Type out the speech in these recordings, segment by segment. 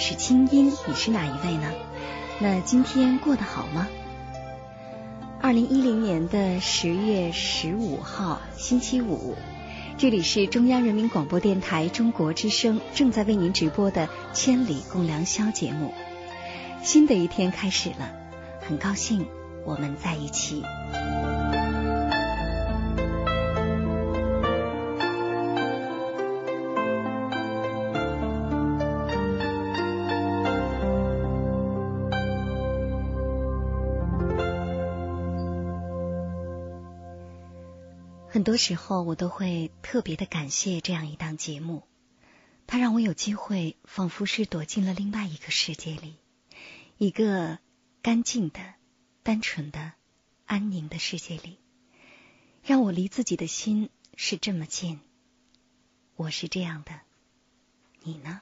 是清音，你是哪一位呢？那今天过得好吗？二零一零年的十月十五号星期五，这里是中央人民广播电台中国之声正在为您直播的《千里共良宵》节目。新的一天开始了，很高兴我们在一起。很多时候，我都会特别的感谢这样一档节目，它让我有机会，仿佛是躲进了另外一个世界里，一个干净的、单纯的、安宁的世界里，让我离自己的心是这么近。我是这样的，你呢？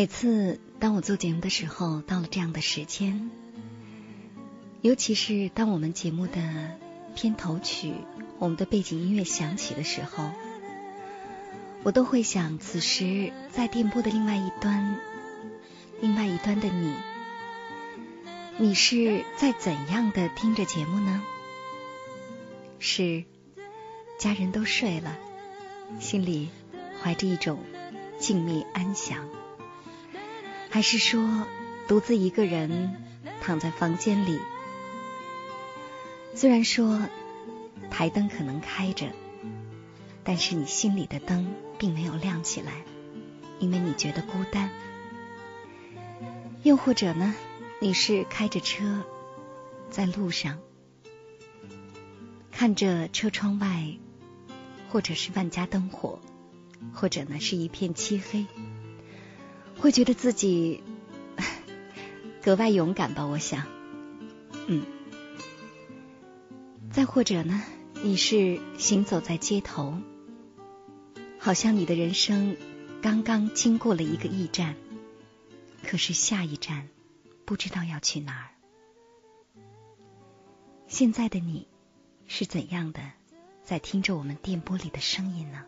每次当我做节目的时候，到了这样的时间，尤其是当我们节目的片头曲、我们的背景音乐响起的时候，我都会想：此时在电波的另外一端，另外一端的你，你是在怎样的听着节目呢？是家人都睡了，心里怀着一种静谧安详。还是说，独自一个人躺在房间里，虽然说台灯可能开着，但是你心里的灯并没有亮起来，因为你觉得孤单。又或者呢，你是开着车在路上，看着车窗外，或者是万家灯火，或者呢是一片漆黑，会觉得自己 格外勇敢吧？我想，嗯。再或者呢，你是行走在街头，好像你的人生刚刚经过了一个驿站。可是下一站不知道要去哪儿。现在的你是怎样的，在听着我们电波里的声音呢？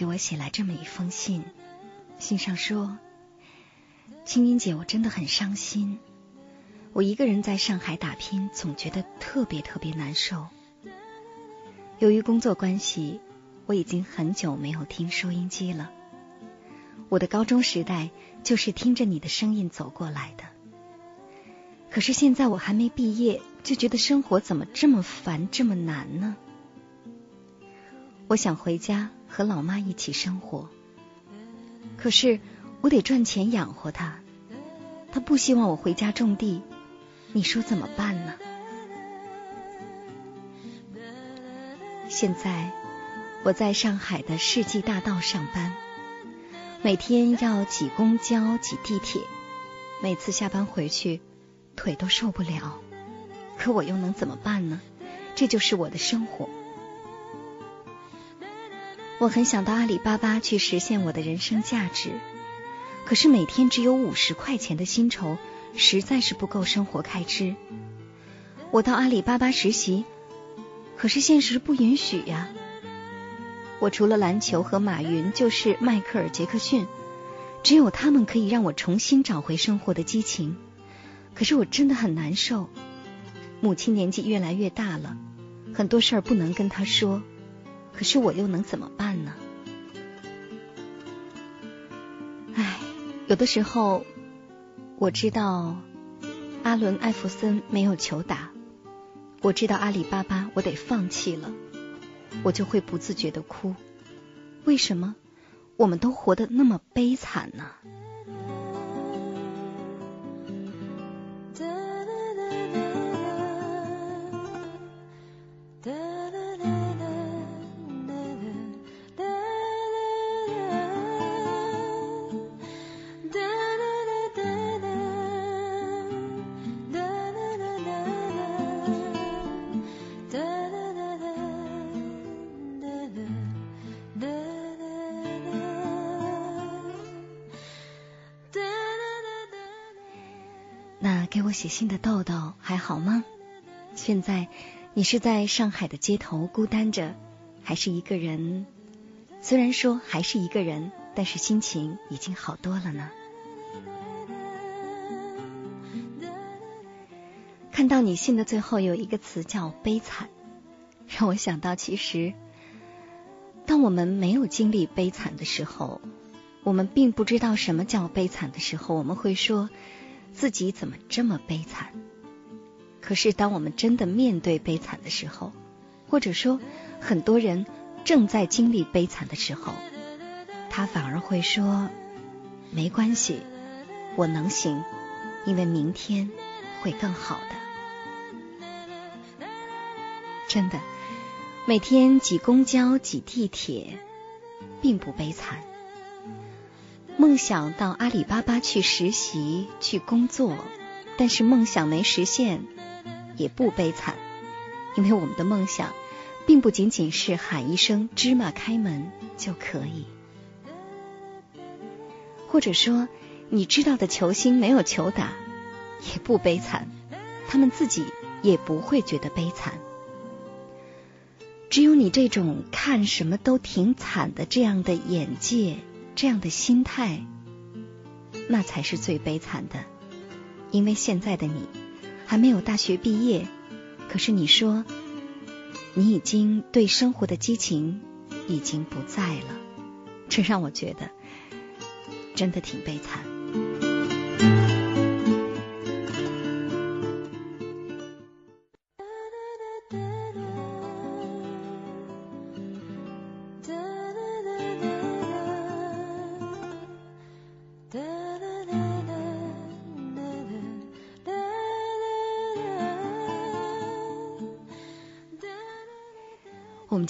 给我写来这么一封信，信上说：“青音姐，我真的很伤心。我一个人在上海打拼，总觉得特别特别难受。由于工作关系，我已经很久没有听收音机了。我的高中时代就是听着你的声音走过来的。可是现在我还没毕业，就觉得生活怎么这么烦，这么难呢？”我想回家和老妈一起生活，可是我得赚钱养活她。她不希望我回家种地，你说怎么办呢？现在我在上海的世纪大道上班，每天要挤公交、挤地铁，每次下班回去腿都受不了。可我又能怎么办呢？这就是我的生活。我很想到阿里巴巴去实现我的人生价值，可是每天只有五十块钱的薪酬，实在是不够生活开支。我到阿里巴巴实习，可是现实不允许呀。我除了篮球和马云，就是迈克尔·杰克逊，只有他们可以让我重新找回生活的激情。可是我真的很难受。母亲年纪越来越大了，很多事儿不能跟她说。可是我又能怎么办呢？唉，有的时候我知道阿伦·艾弗森没有球打，我知道阿里巴巴我得放弃了，我就会不自觉的哭。为什么我们都活得那么悲惨呢？写信的豆豆还好吗？现在你是在上海的街头孤单着，还是一个人？虽然说还是一个人，但是心情已经好多了呢。看到你信的最后有一个词叫“悲惨”，让我想到，其实当我们没有经历悲惨的时候，我们并不知道什么叫悲惨的时候，我们会说。自己怎么这么悲惨？可是当我们真的面对悲惨的时候，或者说很多人正在经历悲惨的时候，他反而会说：“没关系，我能行，因为明天会更好的。”真的，每天挤公交、挤地铁，并不悲惨。梦想到阿里巴巴去实习去工作，但是梦想没实现，也不悲惨，因为我们的梦想并不仅仅是喊一声芝麻开门就可以。或者说，你知道的球星没有球打，也不悲惨，他们自己也不会觉得悲惨。只有你这种看什么都挺惨的这样的眼界。这样的心态，那才是最悲惨的，因为现在的你还没有大学毕业，可是你说你已经对生活的激情已经不在了，这让我觉得真的挺悲惨。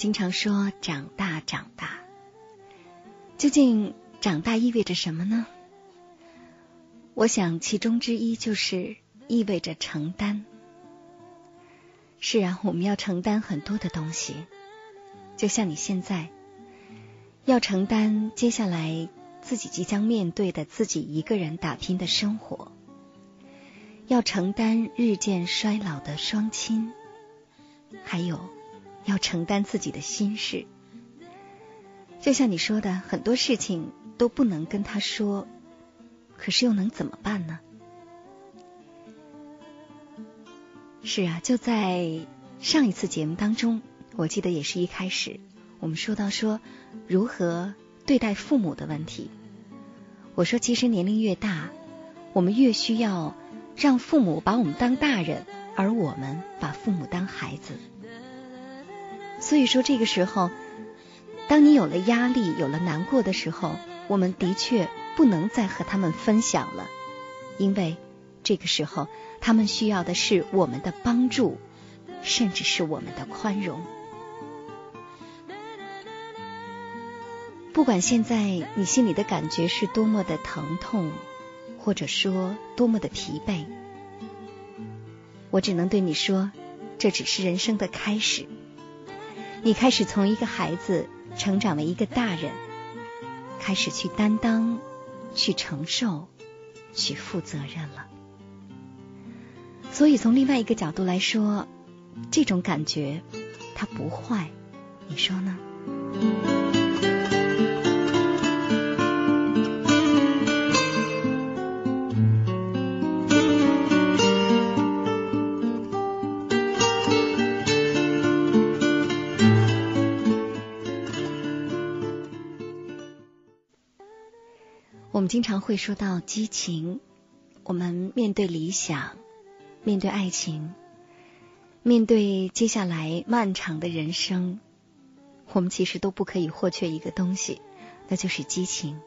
经常说长大，长大，究竟长大意味着什么呢？我想其中之一就是意味着承担。是啊，我们要承担很多的东西，就像你现在要承担接下来自己即将面对的自己一个人打拼的生活，要承担日渐衰老的双亲，还有。要承担自己的心事，就像你说的，很多事情都不能跟他说，可是又能怎么办呢？是啊，就在上一次节目当中，我记得也是一开始我们说到说如何对待父母的问题。我说，其实年龄越大，我们越需要让父母把我们当大人，而我们把父母当孩子。所以说，这个时候，当你有了压力、有了难过的时候，我们的确不能再和他们分享了，因为这个时候，他们需要的是我们的帮助，甚至是我们的宽容。不管现在你心里的感觉是多么的疼痛，或者说多么的疲惫，我只能对你说，这只是人生的开始。你开始从一个孩子成长为一个大人，开始去担当、去承受、去负责任了。所以从另外一个角度来说，这种感觉它不坏，你说呢？经常会说到激情，我们面对理想，面对爱情，面对接下来漫长的人生，我们其实都不可以或缺一个东西，那就是激情。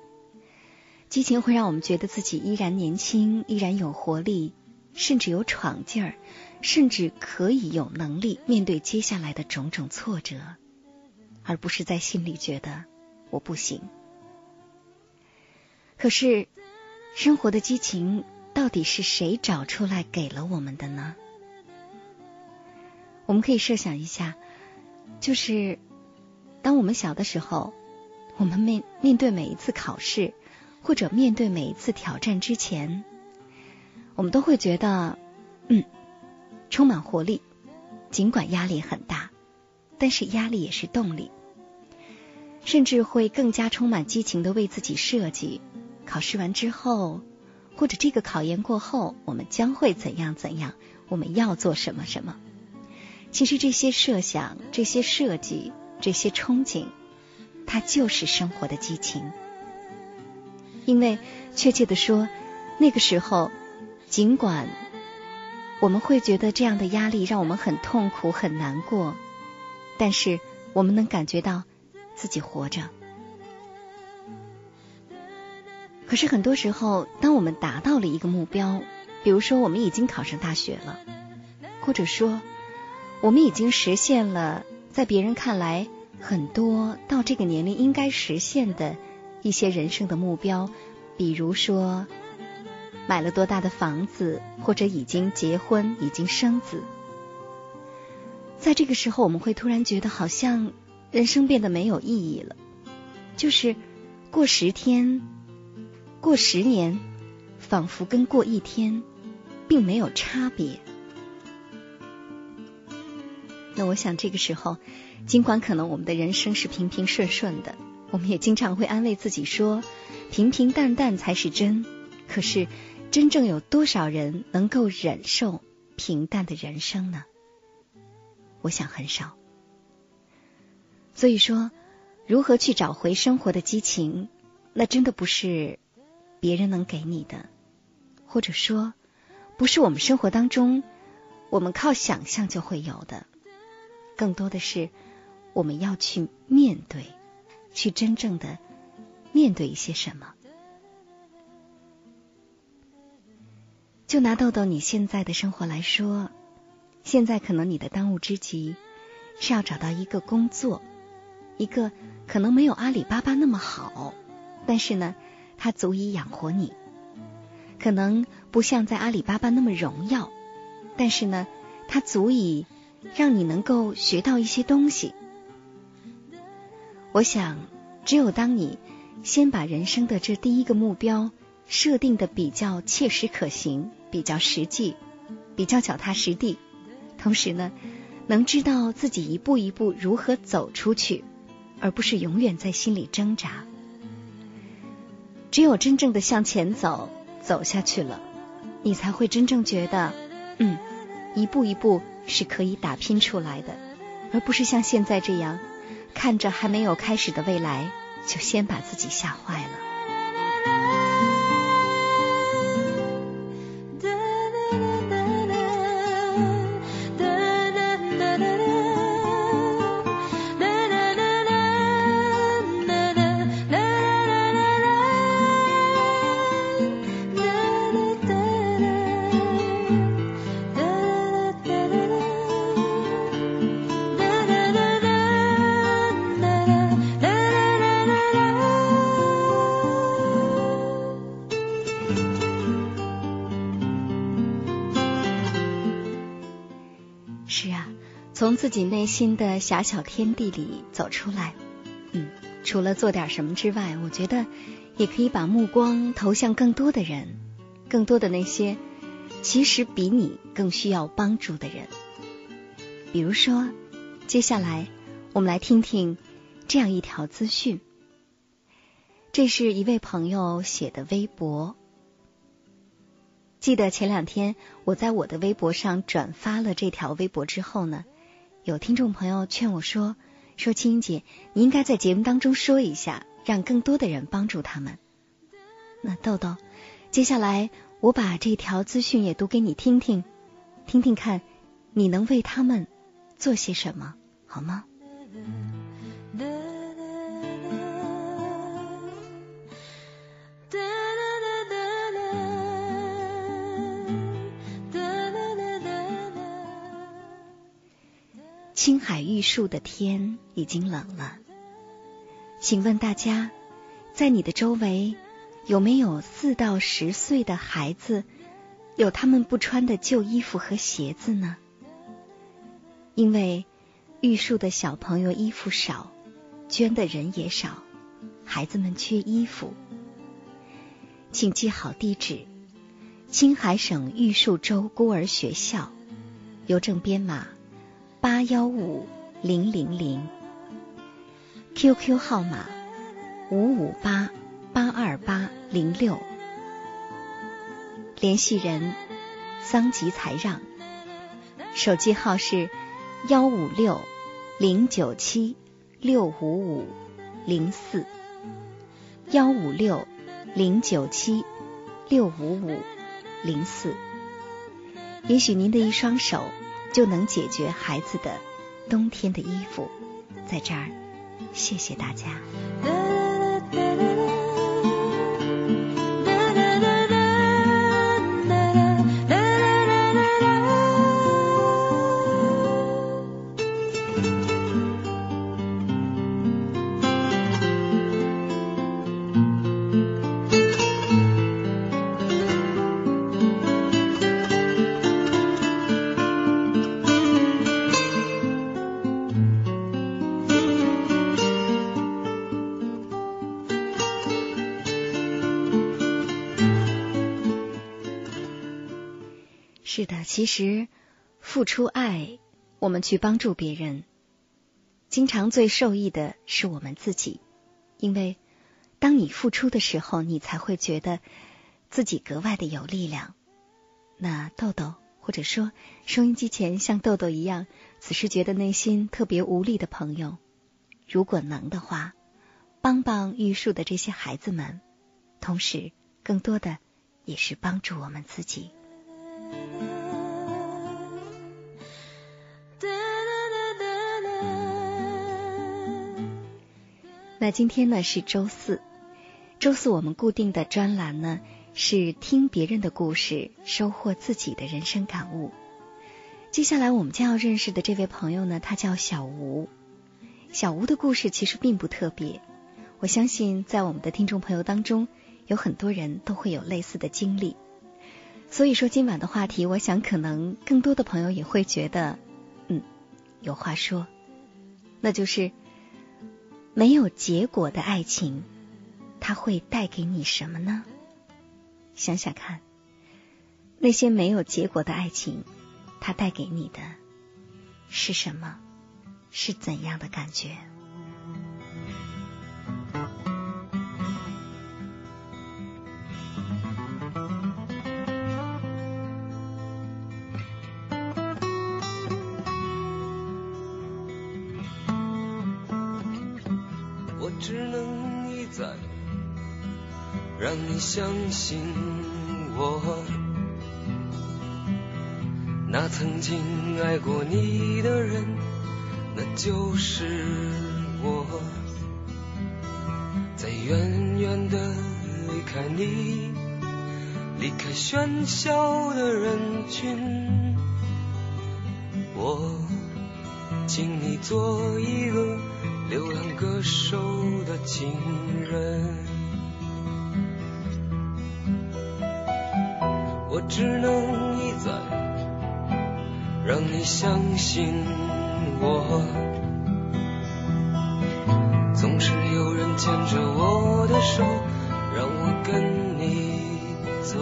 激情会让我们觉得自己依然年轻，依然有活力，甚至有闯劲儿，甚至可以有能力面对接下来的种种挫折，而不是在心里觉得我不行。可是，生活的激情到底是谁找出来给了我们的呢？我们可以设想一下，就是当我们小的时候，我们面面对每一次考试或者面对每一次挑战之前，我们都会觉得，嗯，充满活力，尽管压力很大，但是压力也是动力，甚至会更加充满激情的为自己设计。考试完之后，或者这个考研过后，我们将会怎样怎样？我们要做什么什么？其实这些设想、这些设计、这些憧憬，它就是生活的激情。因为确切的说，那个时候，尽管我们会觉得这样的压力让我们很痛苦、很难过，但是我们能感觉到自己活着。可是很多时候，当我们达到了一个目标，比如说我们已经考上大学了，或者说我们已经实现了在别人看来很多到这个年龄应该实现的一些人生的目标，比如说买了多大的房子，或者已经结婚、已经生子，在这个时候，我们会突然觉得好像人生变得没有意义了，就是过十天。过十年，仿佛跟过一天并没有差别。那我想，这个时候，尽管可能我们的人生是平平顺顺的，我们也经常会安慰自己说，平平淡淡才是真。可是，真正有多少人能够忍受平淡的人生呢？我想很少。所以说，如何去找回生活的激情，那真的不是别人能给你的，或者说，不是我们生活当中我们靠想象就会有的。更多的是我们要去面对，去真正的面对一些什么。就拿豆豆你现在的生活来说，现在可能你的当务之急是要找到一个工作，一个可能没有阿里巴巴那么好，但是呢，它足以养活你；可能不像在阿里巴巴那么荣耀，但是呢，它足以让你能够学到一些东西。我想，只有当你先把人生的这第一个目标设定的比较切实可行。比较实际，比较脚踏实地，同时呢，能知道自己一步一步如何走出去，而不是永远在心里挣扎。只有真正的向前走，走下去了，你才会真正觉得，嗯，一步一步是可以打拼出来的，而不是像现在这样，看着还没有开始的未来，就先把自己吓坏了。自己内心的狭小天地里走出来，嗯，除了做点什么之外，我觉得也可以把目光投向更多的人，更多的那些其实比你更需要帮助的人。比如说，接下来我们来听听这样一条资讯，这是一位朋友写的微博。记得前两天我在我的微博上转发了这条微博之后呢。有听众朋友劝我说：“说青姐，你应该在节目当中说一下，让更多的人帮助他们。”那豆豆，接下来我把这条资讯也读给你听听，听听看，你能为他们做些什么，好吗？青海玉树的天已经冷了，请问大家，在你的周围有没有四到十岁的孩子，有他们不穿的旧衣服和鞋子呢？因为玉树的小朋友衣服少，捐的人也少，孩子们缺衣服，请记好地址：青海省玉树州孤儿学校，邮政编码。八幺五零零零，QQ 号码五五八八二八零六，联系人桑吉才让，手机号是幺五六零九七六五五零四，幺五六零九七六五五零四，也许您的一双手。就能解决孩子的冬天的衣服，在这儿，谢谢大家。其实付出爱，我们去帮助别人，经常最受益的是我们自己，因为当你付出的时候，你才会觉得自己格外的有力量。那豆豆或者说收音机前像豆豆一样，此时觉得内心特别无力的朋友，如果能的话，帮帮玉树的这些孩子们，同时更多的也是帮助我们自己。那今天呢是周四，周四我们固定的专栏呢是听别人的故事，收获自己的人生感悟。接下来我们将要认识的这位朋友呢，他叫小吴。小吴的故事其实并不特别，我相信在我们的听众朋友当中，有很多人都会有类似的经历。所以说今晚的话题，我想可能更多的朋友也会觉得，嗯，有话说，那就是。没有结果的爱情，它会带给你什么呢？想想看，那些没有结果的爱情，它带给你的是什么？是怎样的感觉？你相信我，那曾经爱过你的人，那就是我。在远远的离开你，离开喧嚣的人群，我请你做一个流浪歌手的情人。只能一再让你相信我，总是有人牵着我的手，让我跟你走，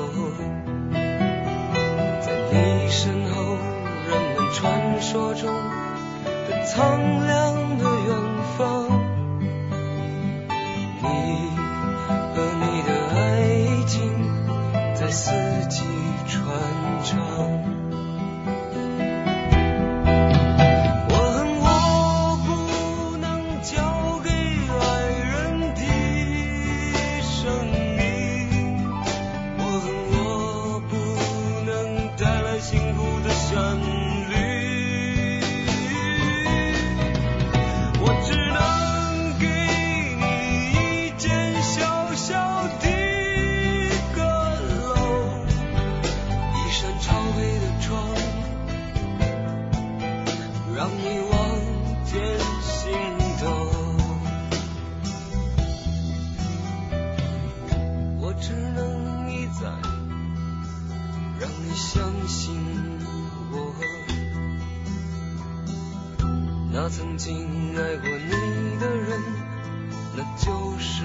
在你身后，人们传说中的苍凉的远方，你和你的爱情在四季。船长那曾经爱过你的人那就是